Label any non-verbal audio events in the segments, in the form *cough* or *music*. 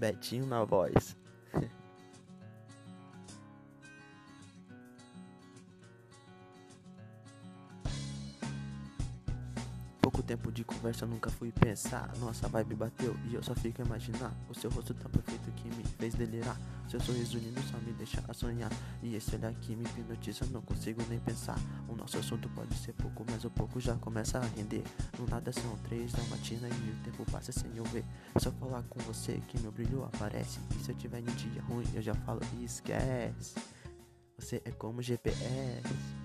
Betinho na voz. *laughs* Pouco tempo de conversa, nunca fui pensar. Nossa vibe bateu e eu só fico a imaginar. O seu rosto tão perfeito que me fez delirar. Seu sorriso lindo só me deixa a sonhar. E esse olhar que me hipnotiza, não consigo nem pensar. O nosso assunto pode ser pouco, mas o pouco já começa a render. No nada são três da matina e o tempo passa sem eu ver. Só falar com você que meu brilho aparece. E se eu tiver em dia ruim, eu já falo e esquece. Você é como GPS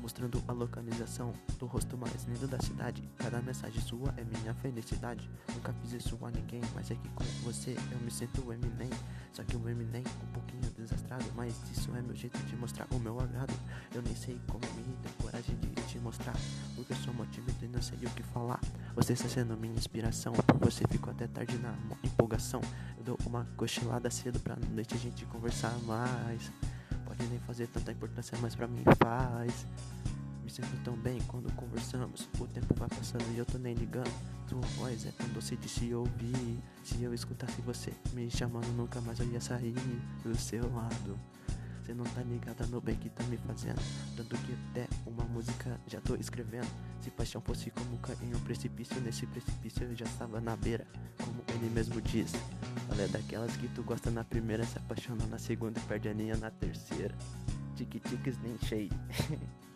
mostrando a localização do rosto mais lindo da cidade. Cada mensagem sua é minha felicidade. Nunca fiz isso a ninguém, mas é que com você eu me sinto o Eminem. Só que o Eminem um pouquinho desastrado, mas isso é meu jeito de mostrar o meu agrado. Eu nem sei como me deu coragem de te mostrar, porque eu sou mó tímido e não sei o que falar. Você está sendo minha inspiração, por você fico até tarde na empolgação. Eu dou uma cochilada cedo pra noite a gente conversar mais. Nem fazer tanta importância, mas pra mim faz. Me sinto tão bem quando conversamos. O tempo vai passando e eu tô nem ligando. Tua voz é tão doce de se ouvir. Se eu escutasse você me chamando, nunca mais eu ia sair do seu lado. Cê não tá ligada no bem que tá me fazendo. Tanto que até uma música já tô escrevendo. Se paixão fosse como cair em um precipício, nesse precipício eu já estava na beira. Como ele mesmo diz. Ela é daquelas que tu gosta na primeira, se apaixona na segunda e perde a linha na terceira. Tique-tiques nem shade. *laughs*